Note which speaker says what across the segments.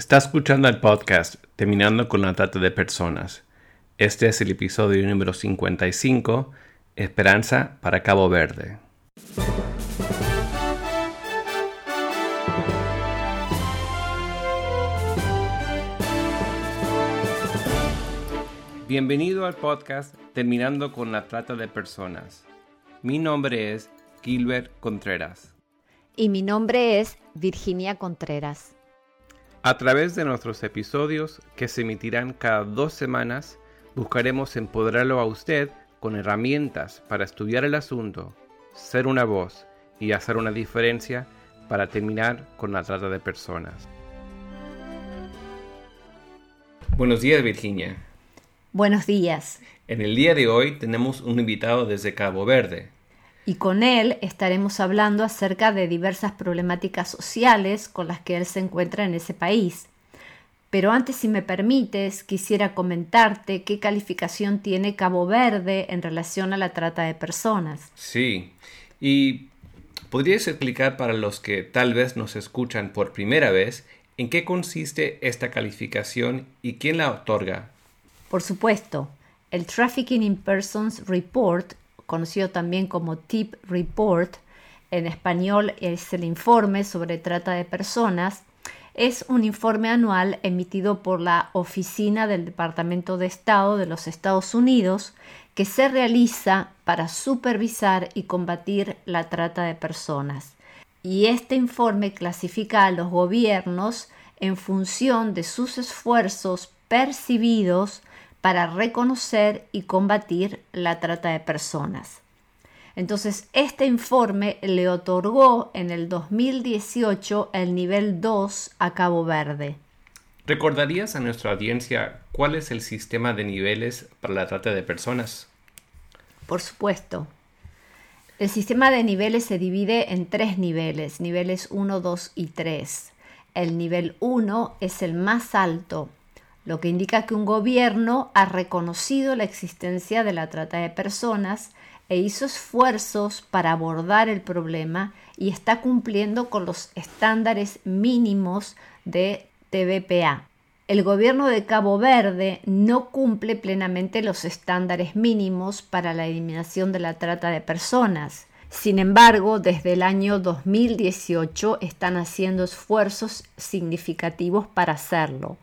Speaker 1: Está escuchando el podcast Terminando con la Trata de Personas. Este es el episodio número 55, Esperanza para Cabo Verde. Bienvenido al podcast Terminando con la Trata de Personas. Mi nombre es Gilbert Contreras.
Speaker 2: Y mi nombre es Virginia Contreras.
Speaker 1: A través de nuestros episodios, que se emitirán cada dos semanas, buscaremos empoderarlo a usted con herramientas para estudiar el asunto, ser una voz y hacer una diferencia para terminar con la trata de personas. Buenos días Virginia.
Speaker 2: Buenos días.
Speaker 1: En el día de hoy tenemos un invitado desde Cabo Verde,
Speaker 2: y con él estaremos hablando acerca de diversas problemáticas sociales con las que él se encuentra en ese país. Pero antes, si me permites, quisiera comentarte qué calificación tiene Cabo Verde en relación a la trata de personas.
Speaker 1: Sí, y ¿podrías explicar para los que tal vez nos escuchan por primera vez en qué consiste esta calificación y quién la otorga?
Speaker 2: Por supuesto, el Trafficking in Persons Report conocido también como TIP Report, en español es el informe sobre trata de personas, es un informe anual emitido por la Oficina del Departamento de Estado de los Estados Unidos que se realiza para supervisar y combatir la trata de personas. Y este informe clasifica a los gobiernos en función de sus esfuerzos percibidos para reconocer y combatir la trata de personas. Entonces, este informe le otorgó en el 2018 el nivel 2 a Cabo Verde.
Speaker 1: ¿Recordarías a nuestra audiencia cuál es el sistema de niveles para la trata de personas?
Speaker 2: Por supuesto. El sistema de niveles se divide en tres niveles, niveles 1, 2 y 3. El nivel 1 es el más alto, lo que indica que un gobierno ha reconocido la existencia de la trata de personas e hizo esfuerzos para abordar el problema y está cumpliendo con los estándares mínimos de TVPA. El gobierno de Cabo Verde no cumple plenamente los estándares mínimos para la eliminación de la trata de personas. Sin embargo, desde el año 2018 están haciendo esfuerzos significativos para hacerlo.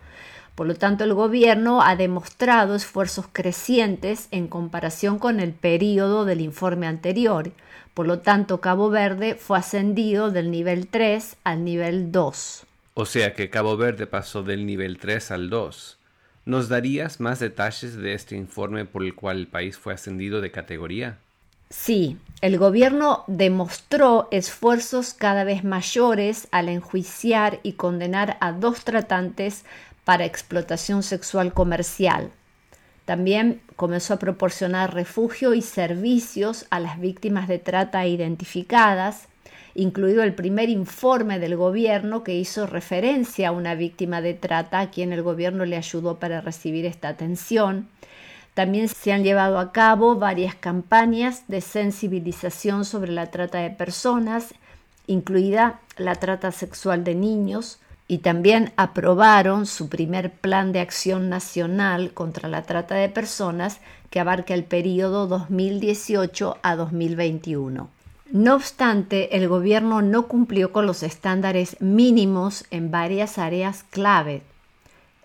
Speaker 2: Por lo tanto, el gobierno ha demostrado esfuerzos crecientes en comparación con el periodo del informe anterior. Por lo tanto, Cabo Verde fue ascendido del nivel 3 al nivel 2.
Speaker 1: O sea que Cabo Verde pasó del nivel 3 al 2. ¿Nos darías más detalles de este informe por el cual el país fue ascendido de categoría?
Speaker 2: Sí, el gobierno demostró esfuerzos cada vez mayores al enjuiciar y condenar a dos tratantes para explotación sexual comercial. También comenzó a proporcionar refugio y servicios a las víctimas de trata identificadas, incluido el primer informe del gobierno que hizo referencia a una víctima de trata a quien el gobierno le ayudó para recibir esta atención. También se han llevado a cabo varias campañas de sensibilización sobre la trata de personas, incluida la trata sexual de niños, y también aprobaron su primer plan de acción nacional contra la trata de personas que abarca el periodo 2018 a 2021. No obstante, el gobierno no cumplió con los estándares mínimos en varias áreas clave.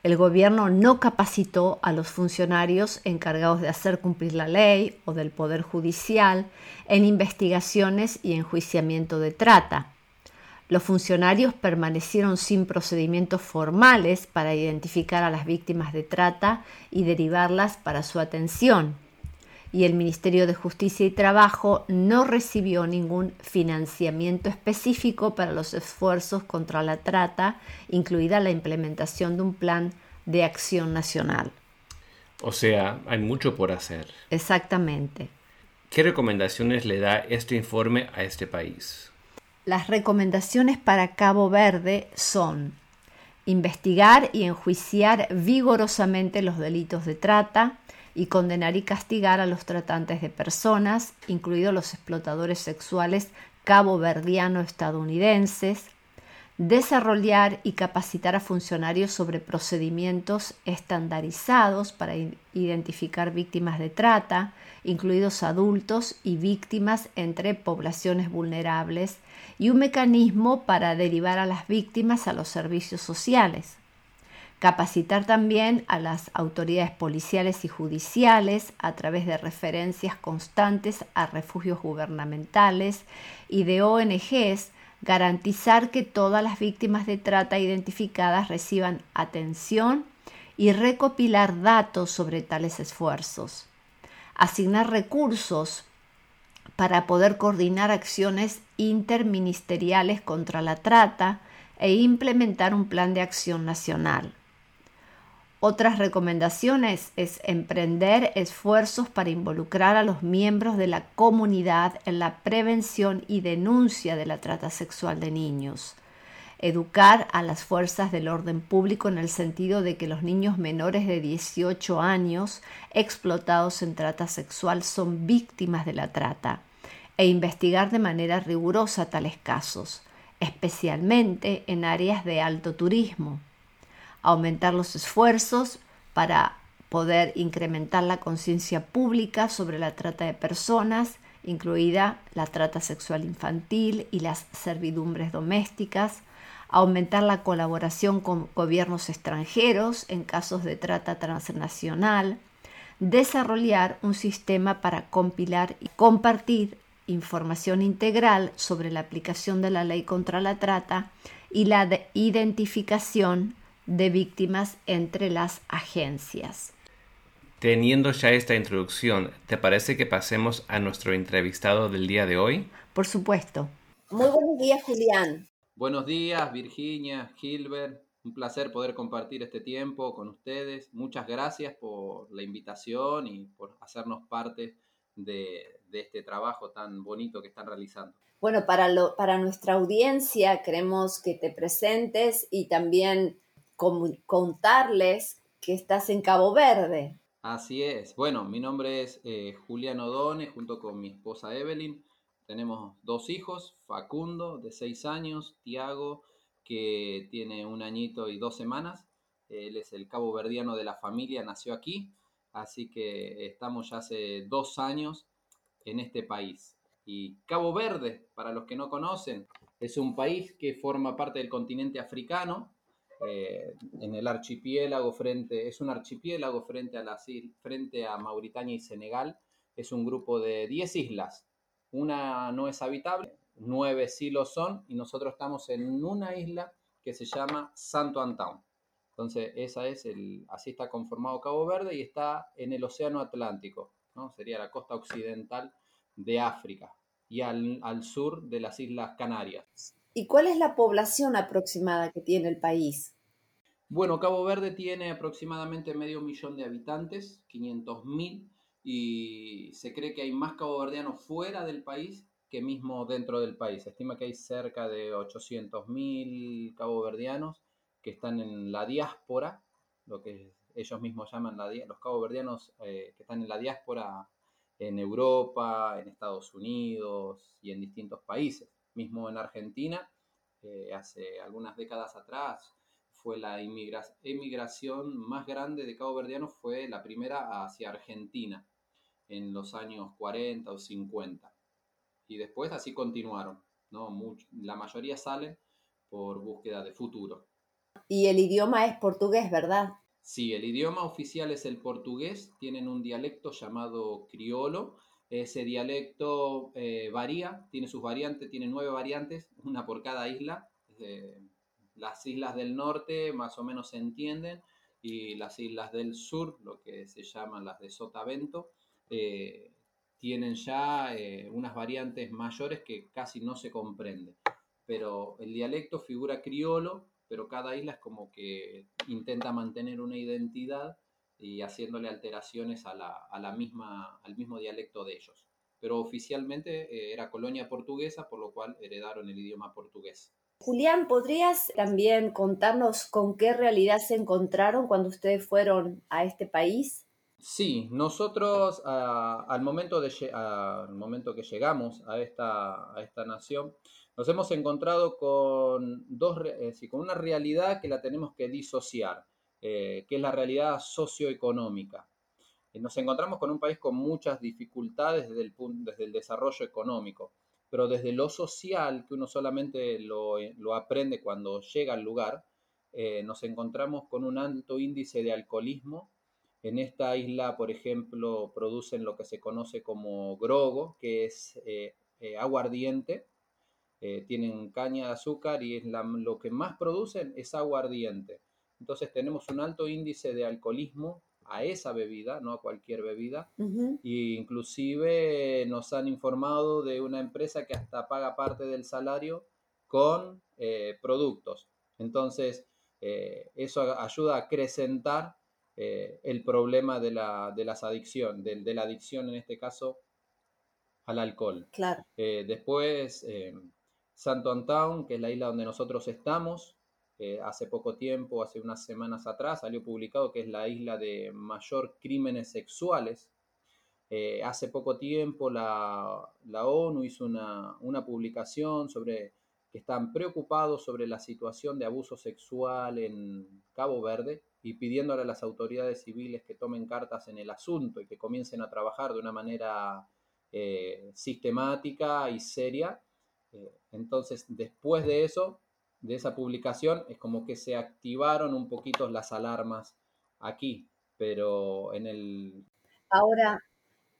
Speaker 2: El gobierno no capacitó a los funcionarios encargados de hacer cumplir la ley o del Poder Judicial en investigaciones y enjuiciamiento de trata. Los funcionarios permanecieron sin procedimientos formales para identificar a las víctimas de trata y derivarlas para su atención. Y el Ministerio de Justicia y Trabajo no recibió ningún financiamiento específico para los esfuerzos contra la trata, incluida la implementación de un plan de acción nacional.
Speaker 1: O sea, hay mucho por hacer.
Speaker 2: Exactamente.
Speaker 1: ¿Qué recomendaciones le da este informe a este país?
Speaker 2: Las recomendaciones para Cabo Verde son investigar y enjuiciar vigorosamente los delitos de trata y condenar y castigar a los tratantes de personas, incluidos los explotadores sexuales cabo-verdiano estadounidenses, desarrollar y capacitar a funcionarios sobre procedimientos estandarizados para identificar víctimas de trata, incluidos adultos y víctimas entre poblaciones vulnerables, y un mecanismo para derivar a las víctimas a los servicios sociales. Capacitar también a las autoridades policiales y judiciales a través de referencias constantes a refugios gubernamentales y de ONGs garantizar que todas las víctimas de trata identificadas reciban atención y recopilar datos sobre tales esfuerzos, asignar recursos para poder coordinar acciones interministeriales contra la trata e implementar un plan de acción nacional. Otras recomendaciones es emprender esfuerzos para involucrar a los miembros de la comunidad en la prevención y denuncia de la trata sexual de niños. Educar a las fuerzas del orden público en el sentido de que los niños menores de 18 años explotados en trata sexual son víctimas de la trata e investigar de manera rigurosa tales casos, especialmente en áreas de alto turismo. Aumentar los esfuerzos para poder incrementar la conciencia pública sobre la trata de personas, incluida la trata sexual infantil y las servidumbres domésticas, aumentar la colaboración con gobiernos extranjeros en casos de trata transnacional, desarrollar un sistema para compilar y compartir información integral sobre la aplicación de la ley contra la trata y la identificación de víctimas entre las agencias.
Speaker 1: Teniendo ya esta introducción, ¿te parece que pasemos a nuestro entrevistado del día de hoy?
Speaker 2: Por supuesto. Muy buenos días, Julián.
Speaker 3: Buenos días, Virginia, Gilbert. Un placer poder compartir este tiempo con ustedes. Muchas gracias por la invitación y por hacernos parte de, este trabajo tan bonito que están realizando.
Speaker 2: Bueno, para, lo, para nuestra audiencia queremos que te presentes y también contarles que estás en Cabo Verde.
Speaker 3: Así es. Bueno, mi nombre es eh, Julián Odone, junto con mi esposa Evelyn. Tenemos dos hijos, Facundo, de seis años, Tiago, que tiene un añito y dos semanas. Él es el cabo verdiano de la familia, nació aquí, así que estamos ya hace dos años en este país. Y Cabo Verde, para los que no conocen, es un país que forma parte del continente africano, eh, en el archipiélago frente, es un archipiélago frente a, frente a Mauritania y Senegal, es un grupo de 10 islas, una no es habitable, nueve sí lo son y nosotros estamos en una isla que se llama Santo Antón. Entonces, esa es el, así está conformado Cabo Verde y está en el Océano Atlántico, ¿no? sería la costa occidental de África y al, al sur de las Islas Canarias.
Speaker 2: ¿Y cuál es la población aproximada que tiene el país?
Speaker 3: Bueno, Cabo Verde tiene aproximadamente medio millón de habitantes, 500.000, y se cree que hay más caboverdianos fuera del país que mismo dentro del país. Se estima que hay cerca de 800.000 caboverdianos que están en la diáspora, lo que ellos mismos llaman la, los caboverdianos eh, que están en la diáspora en Europa, en Estados Unidos y en distintos países mismo en Argentina, eh, hace algunas décadas atrás, fue la emigración más grande de cabo verdiano, fue la primera hacia Argentina en los años 40 o 50. Y después así continuaron. ¿no? la mayoría salen por búsqueda de futuro.
Speaker 2: Y el idioma es portugués, ¿verdad?
Speaker 3: Sí, el idioma oficial es el portugués. Tienen un dialecto llamado criolo, ese dialecto eh, varía, tiene sus variantes, tiene nueve variantes, una por cada isla. las islas del norte más o menos se entienden y las islas del sur, lo que se llaman las de Sotavento, eh, tienen ya eh, unas variantes mayores que casi no se comprenden. Pero el dialecto figura criolo, pero cada isla es como que intenta mantener una identidad y haciéndole alteraciones a la, misma, al mismo dialecto de ellos. Pero oficialmente eh, era colonia portuguesa, por lo cual heredaron el idioma portugués.
Speaker 2: Julián, ¿podrías también contarnos con qué realidad se encontraron cuando ustedes fueron a este país?
Speaker 3: Sí, nosotros al, momento de, momento que llegamos a esta, a esta nación, nos hemos encontrado con, dos, con una realidad que la tenemos que disociar, que es la realidad socioeconómica. Nos encontramos con un país con muchas dificultades desde el, desde el desarrollo económico, pero desde lo social, que uno solamente lo, lo aprende cuando llega al lugar, eh, nos encontramos con un alto índice de alcoholismo. En esta isla, por ejemplo, producen lo que se conoce como grogo, que es eh, eh, aguardiente. tienen caña de azúcar y es lo que más producen es aguardiente. Entonces tenemos un alto índice de alcoholismo a esa bebida, no a cualquier bebida. Y inclusive nos han informado de una empresa que hasta paga parte del salario con productos. Entonces, eh, eso ayuda a acrecentar eh, el problema de, la, de las adicciones, de, la adicción en este caso al alcohol.
Speaker 2: Claro.
Speaker 3: Eh, después, Santo Antón, que es la isla donde nosotros estamos, hace poco tiempo, hace unas semanas atrás, salió publicado que es la isla de mayor crímenes sexuales. hace poco tiempo la, la ONU hizo una, una publicación sobre que están preocupados sobre la situación de abuso sexual en Cabo Verde y pidiéndole a las autoridades civiles que tomen cartas en el asunto y que comiencen a trabajar de una manera eh, sistemática y seria. Eh, entonces, después de eso, de esa publicación, es como que se activaron un poquito las alarmas aquí, pero en el...
Speaker 2: Ahora,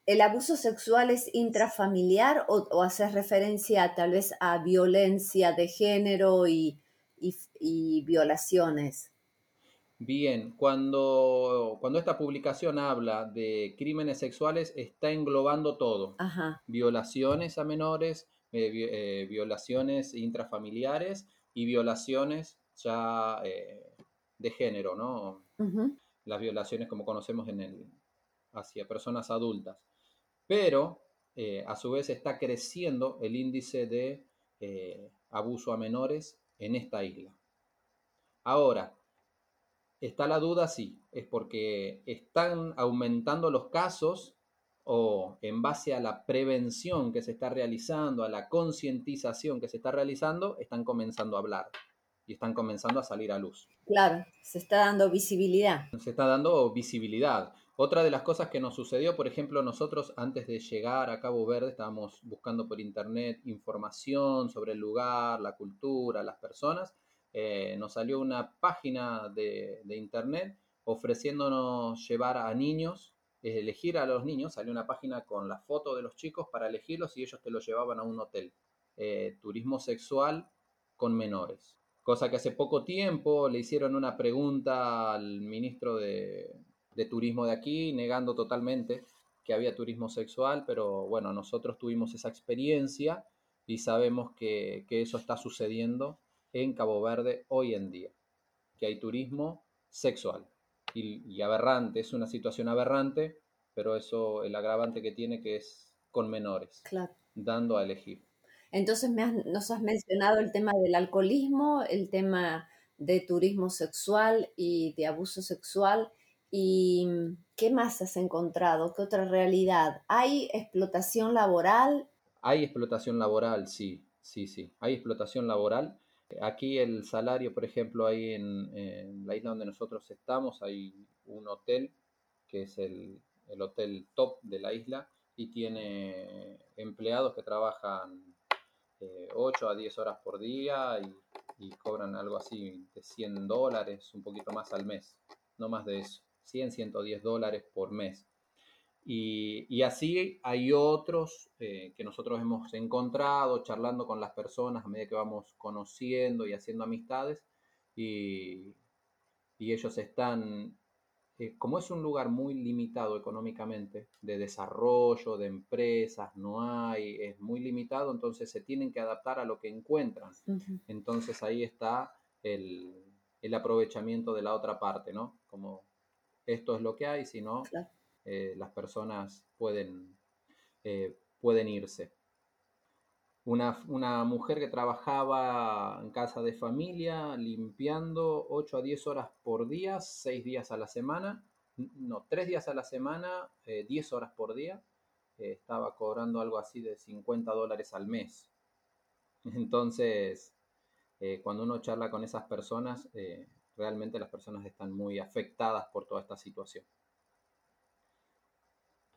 Speaker 2: ¿El abuso sexual es intrafamiliar o, hace referencia tal vez a violencia de género y, violaciones?
Speaker 3: Bien, cuando, cuando esta publicación habla de crímenes sexuales, está englobando todo. Violaciones a menores, eh, eh, violaciones intrafamiliares y violaciones ya eh, de género, ¿no? Las violaciones como conocemos en el, hacia personas adultas pero a su vez está creciendo el índice de abuso a menores en esta isla. Ahora, está la duda, sí, es porque están aumentando los casos o en base a la prevención que se está realizando, a la concientización que se está realizando, están comenzando a hablar y están comenzando a salir a luz.
Speaker 2: Claro, se está dando visibilidad.
Speaker 3: Se está dando visibilidad. Otra de las cosas que nos sucedió, por ejemplo, nosotros antes de llegar a Cabo Verde estábamos buscando por internet información sobre el lugar, la cultura, las personas. Eh, nos salió una página de, internet ofreciéndonos llevar a niños, elegir a los niños. Salió una página con la foto de los chicos para elegirlos y ellos te los llevaban a un hotel. Eh, turismo sexual con menores. Cosa que hace poco tiempo le hicieron una pregunta al ministro de turismo de aquí, negando totalmente que había turismo sexual, pero bueno, nosotros tuvimos esa experiencia y sabemos que, eso está sucediendo en Cabo Verde hoy en día, que hay turismo sexual y, aberrante, es una situación aberrante, pero eso, el agravante que tiene que es con menores, dando a elegir.
Speaker 2: Entonces me nos has mencionado el tema del alcoholismo, el tema de turismo sexual y de abuso sexual. ¿Y qué más has encontrado? ¿Qué otra realidad? ¿Hay explotación laboral?
Speaker 3: Hay explotación laboral, sí, sí, sí. Hay explotación laboral. Aquí el salario, por ejemplo, ahí en, la isla donde nosotros estamos, hay un hotel que es el, hotel top de la isla y tiene empleados que trabajan 8 eh, a 10 horas por día y, y cobran algo así de 100 dólares, un poquito más al mes, no más de eso. 100, 110 dólares por mes. Y, así hay otros eh, que nosotros hemos encontrado charlando con las personas a medida que vamos conociendo y haciendo amistades. Y, ellos están, eh, como es un lugar muy limitado económicamente, de desarrollo, de empresas, no hay, es muy limitado, entonces se tienen que adaptar a lo que encuentran. Entonces ahí está el, el aprovechamiento de la otra parte, ¿no? Como esto es lo que hay, si no, eh, las personas pueden, eh, pueden irse. Una, mujer que trabajaba en casa de familia limpiando 8 a 10 horas por día, 6 días a la semana, no, 3 días a la semana, 10 eh, horas por día, estaba cobrando algo así de 50 dólares al mes. Entonces, cuando uno charla con esas personas, realmente las personas están muy afectadas por toda esta situación.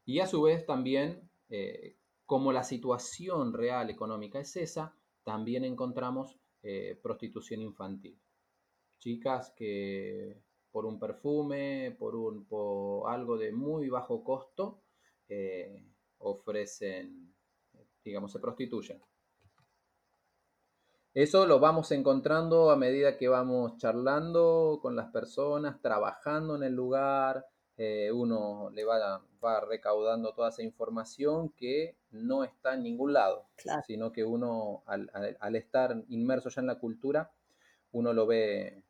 Speaker 3: Y a su vez también, eh, como la situación real económica es esa, también encontramos prostitución infantil. Chicas que por un perfume, por, un, por algo de muy bajo costo, ofrecen, digamos, se prostituyen. Eso lo vamos encontrando a medida que vamos charlando con las personas, trabajando en el lugar, eh, uno le va, va, recaudando toda esa información que no está en ningún lado, sino que uno al, estar inmerso ya en la cultura, uno lo ve,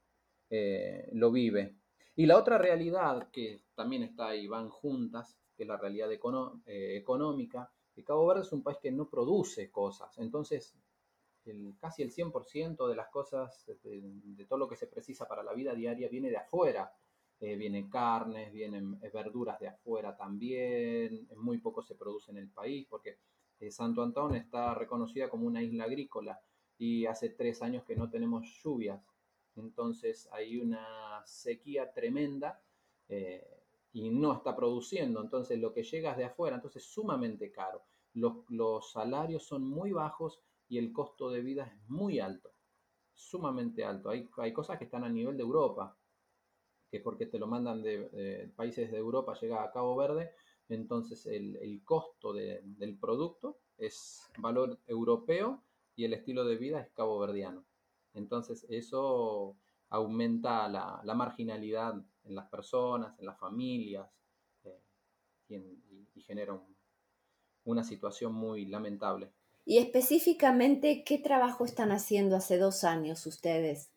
Speaker 3: eh, lo vive. Y la otra realidad que también está ahí, van juntas, que es la realidad eh, económica, que Cabo Verde es un país que no produce cosas, entonces casi el 100% de las cosas, de, todo lo que se precisa para la vida diaria, viene de afuera. Eh, vienen carnes, vienen eh, verduras de afuera también, muy poco se produce en el país porque eh, Santo Antón está reconocida como una isla agrícola y hace tres años que no tenemos lluvias, entonces hay una sequía tremenda y no está produciendo, entonces lo que llega es de afuera, entonces es sumamente caro. Los, los salarios son muy bajos y el costo de vida es muy alto, sumamente alto. Hay, hay cosas que están a nivel de Europa, que porque te lo mandan de, países de Europa, llega a Cabo Verde, entonces el, costo del producto es valor europeo y el estilo de vida es cabo verdiano. Entonces eso aumenta la, marginalidad en las personas, en las familias eh, y, genera una situación muy lamentable.
Speaker 2: Y específicamente, ¿qué trabajo están haciendo hace dos años ustedes?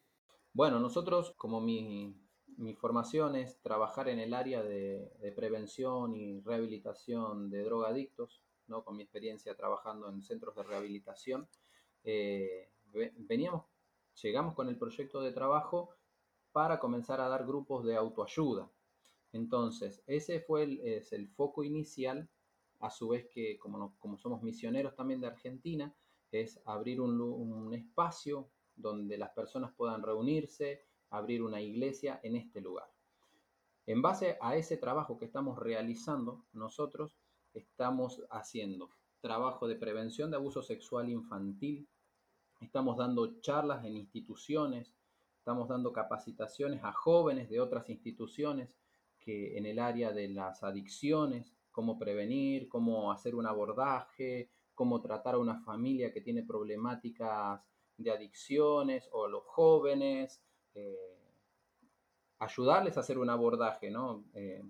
Speaker 3: Bueno, nosotros, como mi, formación es trabajar en el área de, prevención y rehabilitación de drogadictos, ¿no? con mi experiencia trabajando en centros de rehabilitación, eh, veníamos, llegamos con el proyecto de trabajo para comenzar a dar grupos de autoayuda. Entonces, ese fue el, es el foco inicial a su vez que como, como somos misioneros también de Argentina, es abrir un, espacio donde las personas puedan reunirse, abrir una iglesia en este lugar. En base a ese trabajo que estamos realizando, nosotros estamos haciendo trabajo de prevención de abuso sexual infantil, estamos dando charlas en instituciones, estamos dando capacitaciones a jóvenes de otras instituciones que en el área de las adicciones, cómo prevenir, cómo hacer un abordaje, cómo tratar a una familia que tiene problemáticas de adicciones o a los jóvenes, eh, ayudarles a hacer un abordaje, ¿no? Eh,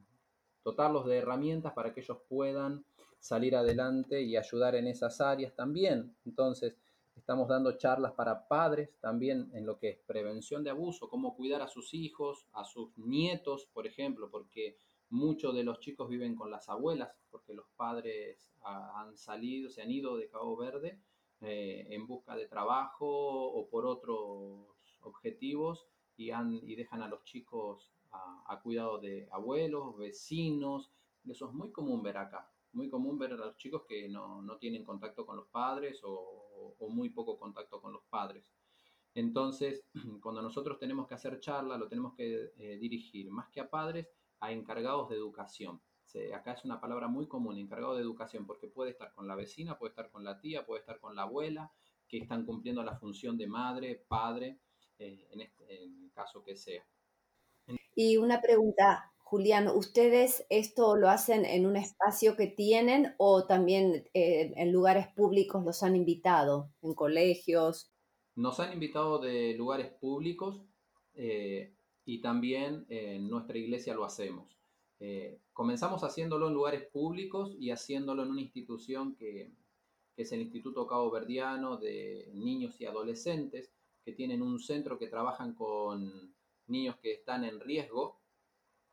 Speaker 3: dotarlos de herramientas para que ellos puedan salir adelante y ayudar en esas áreas también. Entonces, estamos dando charlas para padres también en lo que es prevención de abuso, cómo cuidar a sus hijos, a sus nietos, por ejemplo, porque Muchos de los chicos viven con las abuelas porque los padres han salido, se han ido de Cabo Verde eh, en busca de trabajo o por otros objetivos y, y dejan a los chicos a, cuidado de abuelos, vecinos. Eso es muy común ver acá. Muy común ver a los chicos que no, tienen contacto con los padres o, muy poco contacto con los padres. Entonces, cuando nosotros tenemos que hacer charla, lo tenemos que eh, dirigir más que a padres, a encargados de educación. acá es una palabra muy común, encargado de educación, porque puede estar con la vecina, puede estar con la tía, puede estar con la abuela, que están cumpliendo la función de madre, padre, eh, en, este, en el caso que sea.
Speaker 2: Y una pregunta, Julián, ¿ustedes esto lo hacen en un espacio que tienen o también eh, en lugares públicos los han invitado, en colegios?
Speaker 3: Nos han invitado de lugares públicos. Eh, y también en nuestra iglesia lo hacemos. Eh, comenzamos haciéndolo en lugares públicos y haciéndolo en una institución que, es el Instituto Cabo Verdiano de Niños y Adolescentes, que tienen un centro que trabajan con niños que están en riesgo,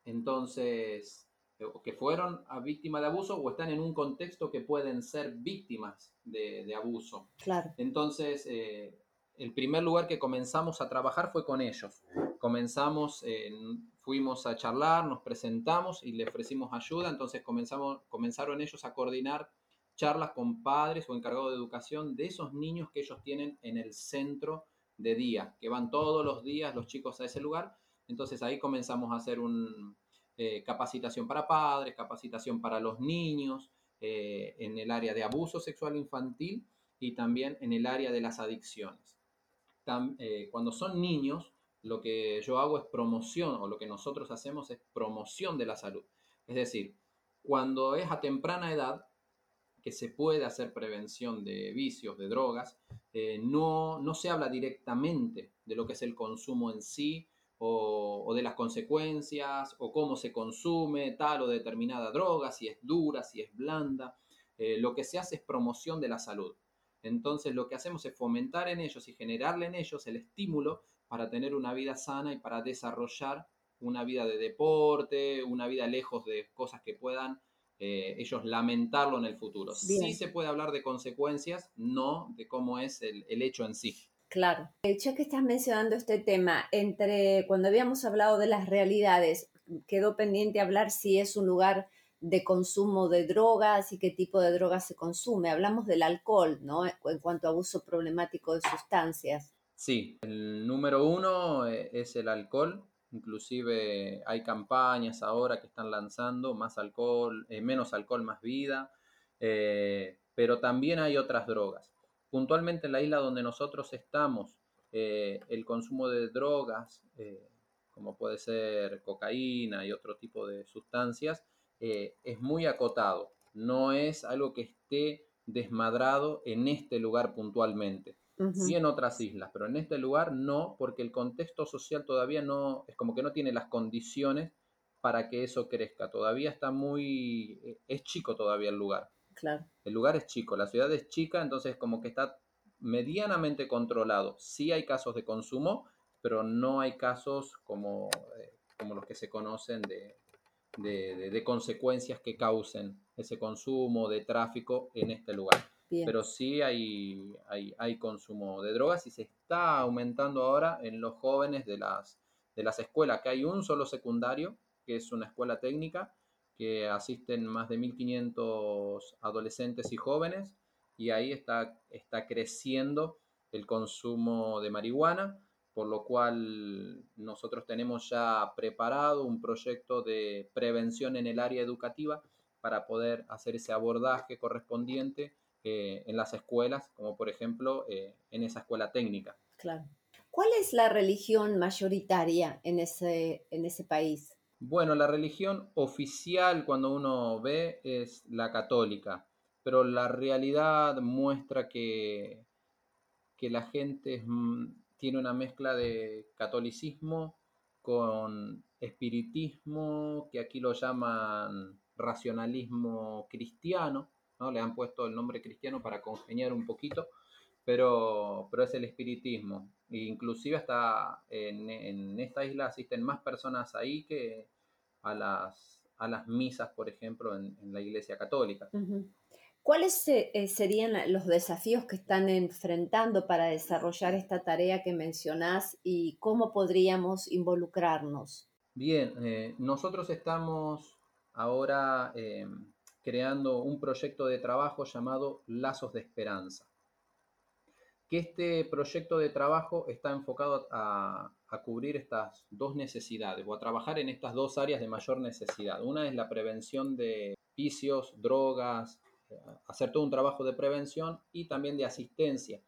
Speaker 3: entonces, eh, que fueron a víctima de abuso o están en un contexto que pueden ser víctimas de, abuso.
Speaker 2: Claro.
Speaker 3: Entonces, eh, el primer lugar que comenzamos a trabajar fue con ellos. Comenzamos, fuimos a charlar, nos presentamos y le ofrecimos ayuda, entonces comenzamos, comenzaron ellos a coordinar charlas con padres o encargados de educación de esos niños que ellos tienen en el centro de día, que van todos los días los chicos a ese lugar. Entonces ahí comenzamos a hacer una eh, capacitación para padres, capacitación para los niños, eh, en el área de abuso sexual infantil y también en el área de las adicciones. Eh, cuando son niños, lo que yo hago es promoción, o lo que nosotros hacemos es promoción de la salud. Es decir, cuando es a temprana edad, que se puede hacer prevención de vicios, de drogas, eh, no, no se habla directamente de lo que es el consumo en sí, o, de las consecuencias, o cómo se consume tal o determinada droga, si es dura, si es blanda. Eh, lo que se hace es promoción de la salud. Entonces lo que hacemos es fomentar en ellos y generarle en ellos el estímulo para tener una vida sana y para desarrollar una vida de deporte, una vida lejos de cosas que puedan eh, ellos lamentarlo en el futuro. Sí se puede hablar de consecuencias, no de cómo es el, el hecho en sí.
Speaker 2: Claro. Ya que estás mencionando este tema, entre cuando habíamos hablado de las realidades, quedó pendiente hablar si es un lugar de consumo de drogas y qué tipo de drogas se consume. Hablamos del alcohol, ¿no? En cuanto a abuso problemático de sustancias.
Speaker 3: Sí, el número uno eh, es el alcohol. Inclusive hay campañas ahora que están lanzando más alcohol, eh, menos alcohol, más vida. Eh, pero también hay otras drogas. Puntualmente en la isla donde nosotros estamos, el consumo de drogas, como puede ser cocaína y otro tipo de sustancias, eh, es muy acotado, no es algo que esté desmadrado en este lugar puntualmente. Sí en otras islas, pero en este lugar no, porque el contexto social todavía no, es como que no tiene las condiciones para que eso crezca. Todavía está muy, eh, es chico todavía el lugar.
Speaker 2: Claro.
Speaker 3: El lugar es chico, la ciudad es chica, entonces como que está medianamente controlado. Sí hay casos de consumo, pero no hay casos como, eh, como los que se conocen de, de, consecuencias que causen ese consumo de tráfico en este lugar. Pero sí hay, hay, consumo de drogas y se está aumentando ahora en los jóvenes de las, de las escuelas, que hay un solo secundario, que es una escuela técnica, que asisten más de 1.500 adolescentes y jóvenes, y ahí está, está creciendo el consumo de marihuana por lo cual nosotros tenemos ya preparado un proyecto de prevención en el área educativa para poder hacer ese abordaje correspondiente eh, en las escuelas, como por ejemplo eh, en esa escuela técnica.
Speaker 2: Claro. ¿Cuál es la religión mayoritaria en ese, en ese país?
Speaker 3: Bueno, la religión oficial cuando uno ve es la católica, pero la realidad muestra que, que la gente es tiene una mezcla de catolicismo con espiritismo, que aquí lo llaman racionalismo cristiano, ¿no? Le han puesto el nombre cristiano para congeniar un poquito, pero, pero es el espiritismo. E inclusive hasta en, esta isla asisten más personas ahí que a las, a las misas, por ejemplo, en, la iglesia católica.
Speaker 2: ¿Cuáles eh, eh, serían los desafíos que están enfrentando para desarrollar esta tarea que mencionás y cómo podríamos involucrarnos?
Speaker 3: Bien, eh, nosotros estamos ahora creando un proyecto de trabajo llamado Lazos de Esperanza. Que este proyecto de trabajo está enfocado a, cubrir estas dos necesidades o a trabajar en estas dos áreas de mayor necesidad. Una es la prevención de vicios, drogas, hacer todo un trabajo de prevención y también de asistencia.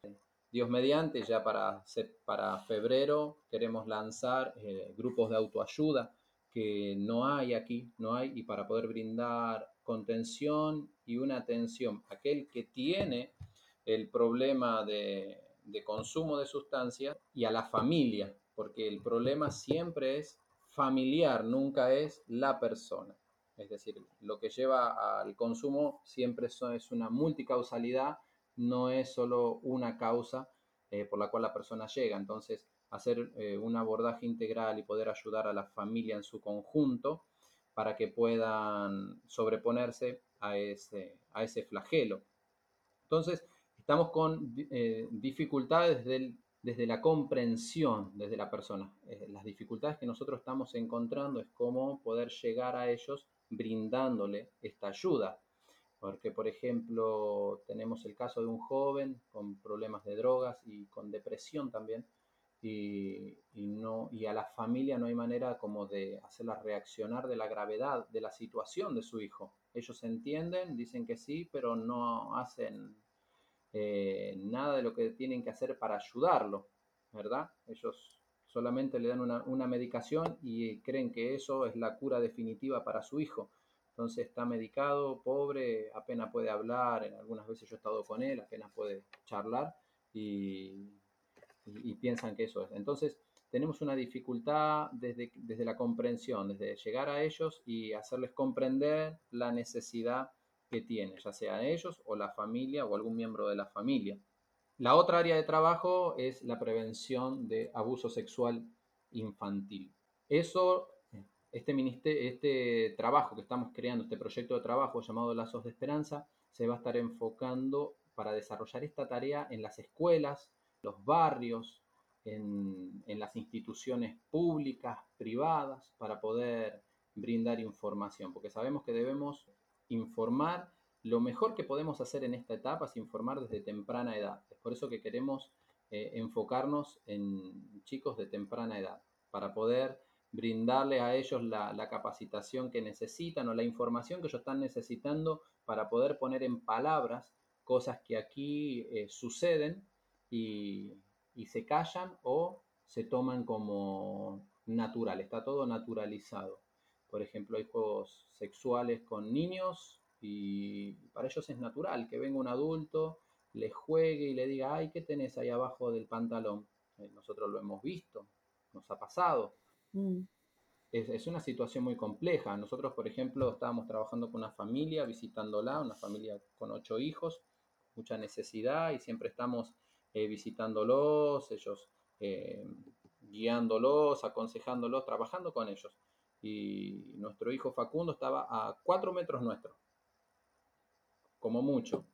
Speaker 3: Dios mediante, ya para, para febrero queremos lanzar eh, grupos de autoayuda que no hay aquí, no hay, y para poder brindar contención y una atención aquel que tiene el problema de, de consumo de sustancias y a la familia, porque el problema siempre es familiar, nunca es la persona. Es decir, lo que lleva al consumo siempre es una multicausalidad, no es solo una causa eh, por la cual la persona llega. Entonces, hacer eh, un abordaje integral y poder ayudar a la familia en su conjunto para que puedan sobreponerse a ese, a ese flagelo. Entonces, estamos con eh, dificultades desde la comprensión, desde la persona. las dificultades que nosotros estamos encontrando es cómo poder llegar a ellos brindándole esta ayuda. Porque, por ejemplo, tenemos el caso de un joven con problemas de drogas y con depresión también, y, no, y a la familia no hay manera como de hacerla reaccionar de la gravedad de la situación de su hijo. Ellos entienden, dicen que sí, pero no hacen eh, nada de lo que tienen que hacer para ayudarlo, ¿verdad? Ellos solamente le dan una, una medicación y creen que eso es la cura definitiva para su hijo. Entonces está medicado, pobre, apenas puede hablar, algunas veces yo he estado con él, apenas puede charlar y y, piensan que eso es. Entonces, tenemos una dificultad desde, desde la comprensión, desde llegar a ellos y hacerles comprender la necesidad que tienen, ya sea ellos o la familia o algún miembro de la familia. La otra área de trabajo es la prevención de abuso sexual infantil. Eso, este, este trabajo que estamos creando, este proyecto de trabajo llamado Lazos de Esperanza, se va a estar enfocando para desarrollar esta tarea en las escuelas, los barrios, en, las instituciones públicas, privadas, para poder brindar información, porque sabemos que debemos informar. Lo mejor que podemos hacer en esta etapa es informar desde temprana edad. Es por eso que queremos eh, enfocarnos en chicos de temprana edad, para poder brindarle a ellos la, capacitación que necesitan o la información que ellos están necesitando para poder poner en palabras cosas que aquí eh, suceden y, se callan o se toman como natural, está todo naturalizado. Por ejemplo, hay juegos sexuales con niños y para ellos es natural que venga un adulto, le juegue y le diga, ay, ¿qué tenés ahí abajo del pantalón? Eh, nosotros lo hemos visto, nos ha pasado. Mm. Es, es, una situación muy compleja. Nosotros, por ejemplo, estábamos trabajando con una familia, visitándola, una familia con ocho hijos, mucha necesidad y siempre estamos eh, visitándolos, ellos eh, guiándolos, aconsejándolos, trabajando con ellos. Y nuestro hijo Facundo estaba a cuatro metros nuestro, como mucho.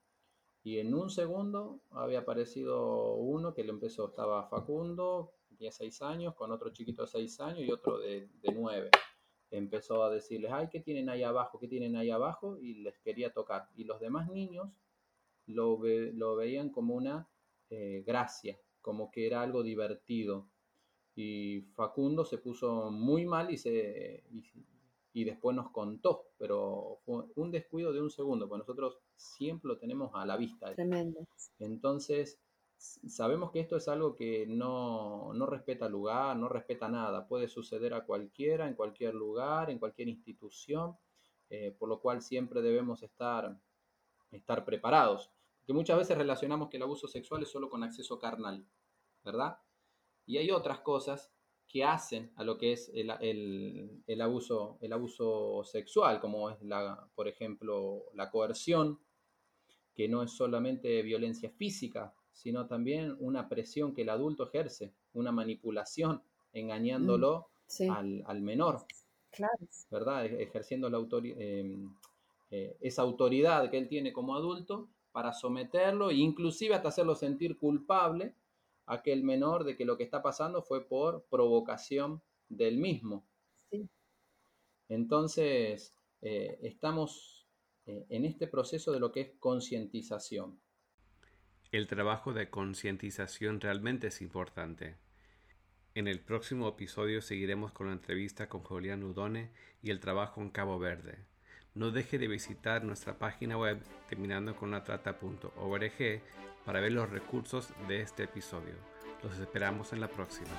Speaker 3: Y en un segundo había aparecido uno que le empezó, estaba Facundo, tenía seis años, con otro chiquito de seis años y otro de, nueve. Empezó a decirles, ay, ¿qué tienen ahí abajo? ¿Qué tienen ahí abajo? Y les quería tocar. Y los demás niños lo, lo veían como una eh, gracia, como que era algo divertido. Y Facundo se puso muy mal y, se, y, después nos contó, pero fue un descuido de un segundo, porque nosotros siempre lo tenemos a la vista.
Speaker 2: Tremendo.
Speaker 3: Entonces, sabemos que esto es algo que no, no, respeta lugar, no respeta nada, puede suceder a cualquiera, en cualquier lugar, en cualquier institución, eh, por lo cual siempre debemos estar, estar preparados que muchas veces relacionamos que el abuso sexual es solo con acceso carnal, ¿verdad? Y hay otras cosas que hacen a lo que es el, abuso, el abuso sexual, como es, la, por ejemplo, la coerción, que no es solamente violencia física, sino también una presión que el adulto ejerce, una manipulación, engañándolo mm, al, menor, ¿verdad? Ejerciendo la eh, eh, esa autoridad que él tiene como adulto para someterlo e inclusive hasta hacerlo sentir culpable a aquel menor de que lo que está pasando fue por provocación del mismo. Entonces, eh, estamos eh, en este proceso de lo que es concientización.
Speaker 1: El trabajo de concientización realmente es importante. En el próximo episodio seguiremos con la entrevista con Julián Udone y el trabajo en Cabo Verde. No deje de visitar nuestra página web terminando con la para ver los recursos de este episodio. Los esperamos en la próxima.